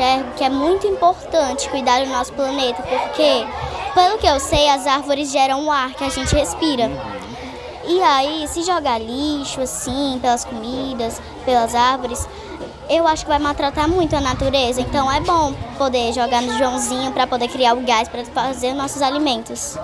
enxergo que é muito importante cuidar do nosso planeta, porque, pelo que eu sei, as árvores geram o ar que a gente respira. E aí, se jogar lixo assim, pelas comidas, pelas árvores, eu acho que vai maltratar muito a natureza. Então é bom poder jogar no Joãozinho para poder criar o gás para fazer nossos alimentos.